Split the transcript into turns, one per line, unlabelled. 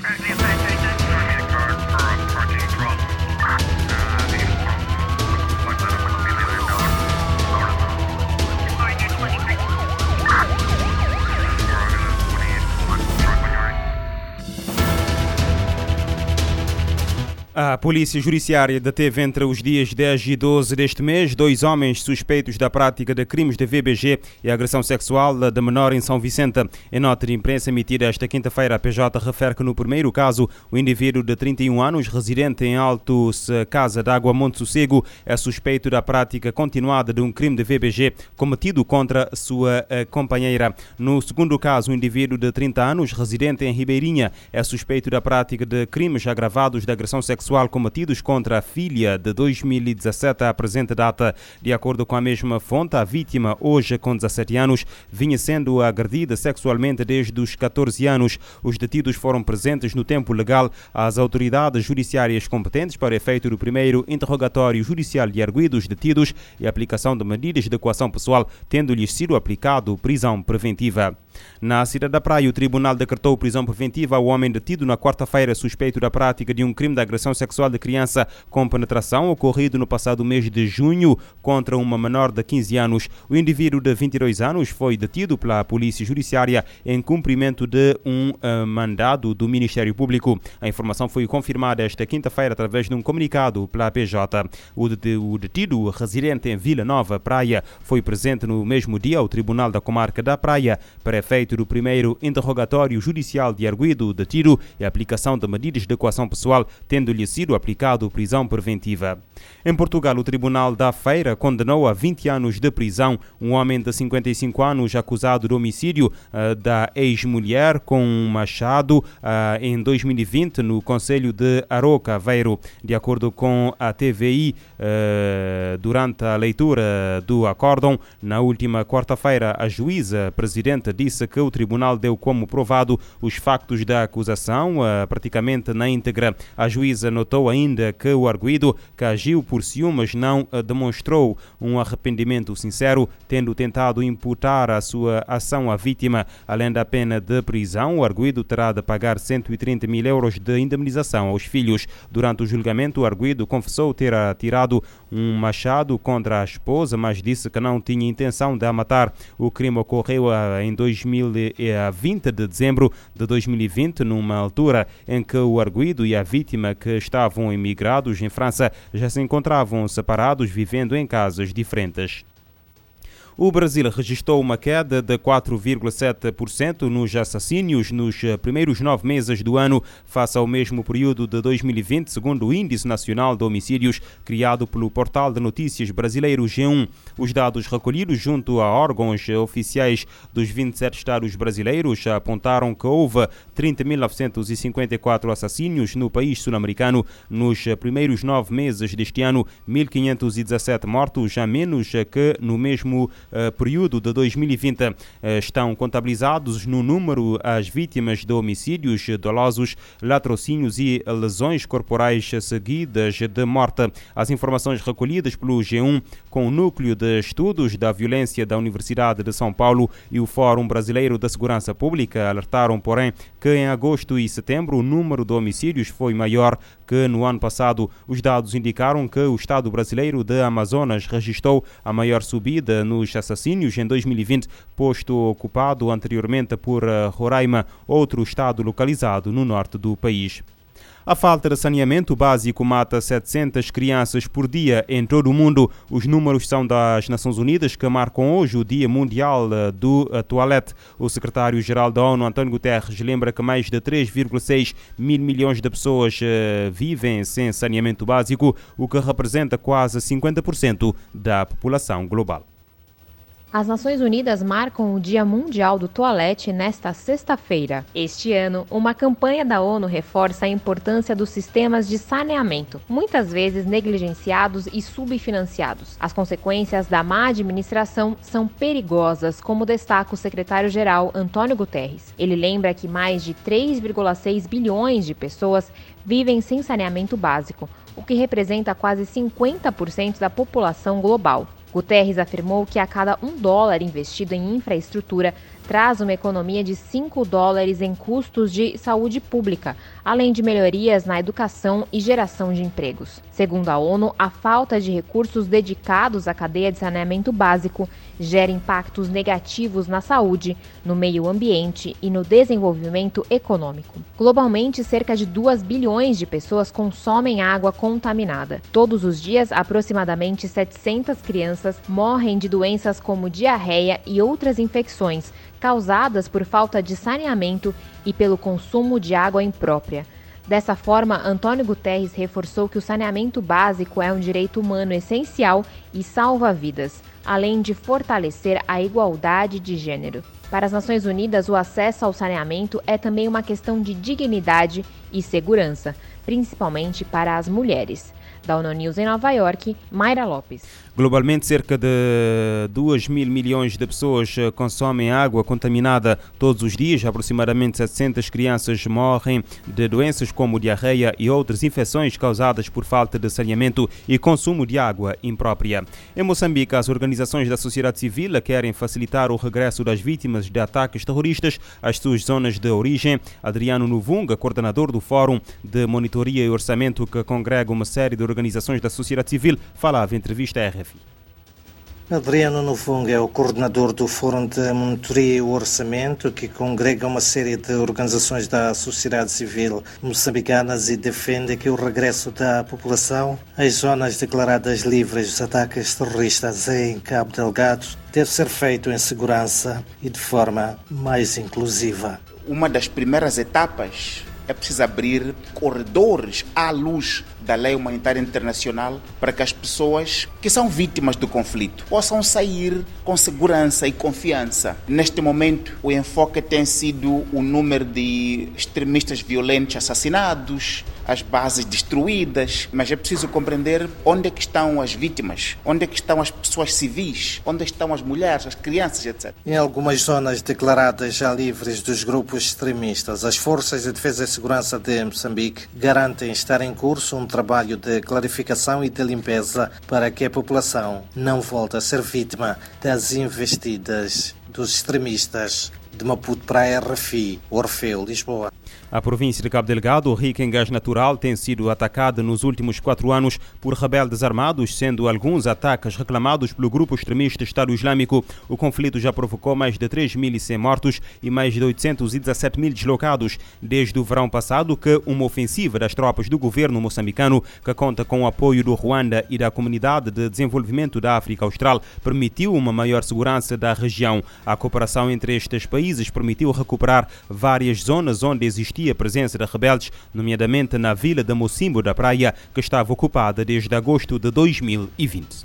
Right. A Polícia Judiciária deteve entre os dias 10 e 12 deste mês dois homens suspeitos da prática de crimes de VBG e agressão sexual de menor em São Vicente. Em nota de imprensa emitida esta quinta-feira, a PJ refere que no primeiro caso, o indivíduo de 31 anos, residente em Altos Casa d'Água Monte Sossego, é suspeito da prática continuada de um crime de VBG cometido contra sua eh, companheira. No segundo caso, o indivíduo de 30 anos, residente em Ribeirinha, é suspeito da prática de crimes agravados de agressão sexual sexual cometidos contra a filha de 2017 à presente data. De acordo com a mesma fonte, a vítima, hoje com 17 anos, vinha sendo agredida sexualmente desde os 14 anos. Os detidos foram presentes no tempo legal às autoridades judiciárias competentes para efeito do primeiro interrogatório judicial de arguidos detidos e aplicação de medidas de equação pessoal, tendo-lhes sido aplicado prisão preventiva. Na cidade da Praia, o tribunal decretou prisão preventiva ao homem detido na quarta-feira suspeito da prática de um crime de agressão sexual de criança com penetração ocorrido no passado mês de junho contra uma menor de 15 anos. O indivíduo de 22 anos foi detido pela Polícia Judiciária em cumprimento de um uh, mandado do Ministério Público. A informação foi confirmada esta quinta-feira através de um comunicado pela PJ. O, o detido, residente em Vila Nova, Praia, foi presente no mesmo dia ao Tribunal da Comarca da Praia para efeito do primeiro interrogatório judicial de arguido de tiro e aplicação de medidas de equação pessoal, tendo-lhe sido aplicado prisão preventiva. Em Portugal, o Tribunal da Feira condenou a 20 anos de prisão um homem de 55 anos acusado de homicídio uh, da ex-mulher com um machado uh, em 2020 no Conselho de Aroca, Aveiro. De acordo com a TVI, uh, eh, durante a leitura do acórdão, na última quarta-feira, a juíza presidente disse disse que o tribunal deu como provado os factos da acusação, praticamente na íntegra. A juíza notou ainda que o arguído, que agiu por ciúmes, não eh, demonstrou um arrependimento sincero, tendo tentado imputar a sua ação à vítima. Além da pena de prisão, o arguído terá de pagar 130 mil euros de indemnização aos filhos. Durante o julgamento, o arguído confessou ter atirado um machado contra a esposa, mas disse que não tinha intenção de a matar. O crime ocorreu eh, em 2000 2020 de dezembro de 2020, numa altura em que o arguído e a vítima que estavam emigrados em França já se encontravam separados, vivendo em casas diferentes. O Brasil registrou uma queda de 4,7% nos assassínios nos eh, primeiros nove meses do ano, face ao mesmo período de 2020, segundo o Índice Nacional de Homicídios, criado pelo portal de notícias brasileiro G1. Os dados recolhidos junto a órgãos oficiais dos 27 estados brasileiros apontaram que houve 30.954 assassínios no país sul-americano nos primeiros nove meses deste ano, 1.517 mortos, a menos que no mesmo uh, período de 2020. Uh, eh, estão contabilizados no número as vítimas de homicídios dolosos, latrocínios e lesões corporais seguidas de morte. As informações recolhidas pelo G1 com o Núcleo de Estudos da Violência da Universidade de São Paulo e o Fórum Brasileiro da Segurança Pública alertaram, porém, que em agosto e setembro o número de homicídios foi maior que no ano passado. Os dados indicaram que o Estado brasileiro de Amazonas registrou a maior subida nos assassínios em 2020, posto ocupado anteriormente por eh, Roraima, outro estado localizado no norte do país. A falta de saneamento básico mata 700 crianças por dia em todo o mundo. Os números são das Nações Unidas que marcam hoje o Dia Mundial eh, do eh, Toalete. O secretário-geral da ONU, António Guterres, lembra que mais de 3,6 mil milhões de pessoas eh, vivem sem saneamento básico, o que representa quase 50% da população global.
As Nações Unidas marcam o Dia Mundial do Toalete nesta sexta-feira. Este ano, uma campanha da ONU reforça a importância dos sistemas de saneamento, muitas vezes negligenciados e subfinanciados. As consequências da má administração são perigosas, como destaca o secretário-geral Antônio Guterres. Ele lembra que mais de 3,6 bilhões de pessoas vivem sem saneamento básico, o que representa quase 50% da população global. Guterres afirmou que a cada um dólar investido em infraestrutura, traz uma economia de 5 dólares em custos de saúde pública, além de melhorias na educação e geração de empregos. Segundo a ONU, a falta de recursos dedicados à cadeia de saneamento básico gera impactos negativos na saúde, no meio ambiente e no desenvolvimento econômico. Globalmente, cerca de 2 bilhões de pessoas consomem água contaminada. Todos os dias, aproximadamente 700 crianças morrem de doenças como diarreia e outras infecções causadas por falta de saneamento e pelo consumo de água imprópria. Dessa forma, Antônio Guterres reforçou que o saneamento básico é um direito humano essencial e salva vidas, além de fortalecer a igualdade de gênero. Para as Nações Unidas, o acesso ao saneamento é também uma questão de dignidade e segurança, principalmente para as mulheres. Da ONU News em Nova York, Mayra Lopes.
Globalmente, cerca de 2 mil milhões de pessoas eh, consomem água contaminada todos os dias. Aproximadamente 700 crianças morrem de doenças como diarreia e outras infecções causadas por falta de saneamento e consumo de água imprópria. Em Moçambique, as organizações da sociedade civil querem facilitar o regresso das vítimas de ataques terroristas às suas zonas de origem. Adriano Nuvunga, coordenador do Fórum de Monitoria e Orçamento que congrega uma série de organizações da sociedade civil, falava em entrevista à RF.
Adriano Novunga é o coordenador do Fórum de Monitoria e Orçamento, que congrega uma série de organizações da sociedade civil moçambicanas e defende que o regresso da população às zonas declaradas livres dos ataques terroristas em Cabo Delgado deve ser feito em segurança e de forma mais inclusiva.
Uma das primeiras etapas é preciso abrir corredores à luz da lei humanitária internacional para que as pessoas que são vítimas do conflito possam sair com segurança e confiança. Neste momento, o enfoque tem sido o número de extremistas violentos assassinados, as bases destruídas, mas é preciso compreender onde é que estão as vítimas, onde é que estão as pessoas civis, onde estão as mulheres, as crianças, etc.
Em algumas zonas declaradas já livres dos grupos extremistas, as forças de defesa e segurança de Moçambique garantem estar em curso um trabalho de clarificação e de limpeza para que a população não volte a ser vítima das investidas dos extremistas de Maputo para a RFI, Orfeu, Lisboa.
A província de Cabo Delgado, rica em gás natural, tem sido atacada nos últimos quatro anos por rebeldes armados, sendo alguns ataques reclamados pelo grupo extremista Estado Islâmico. O conflito já provocou mais de 3.100 mortos e mais de 817 mil deslocados desde o verão passado, que uma ofensiva das tropas do governo moçambicano, que conta com o apoio do Ruanda e da Comunidade de Desenvolvimento da África Austral, permitiu uma maior segurança da região. A cooperação entre estes países permitiu recuperar várias zonas onde existia a presença de rebeldes, nomeadamente na vila de Mocimbo da Praia, que estava ocupada desde agosto de 2020.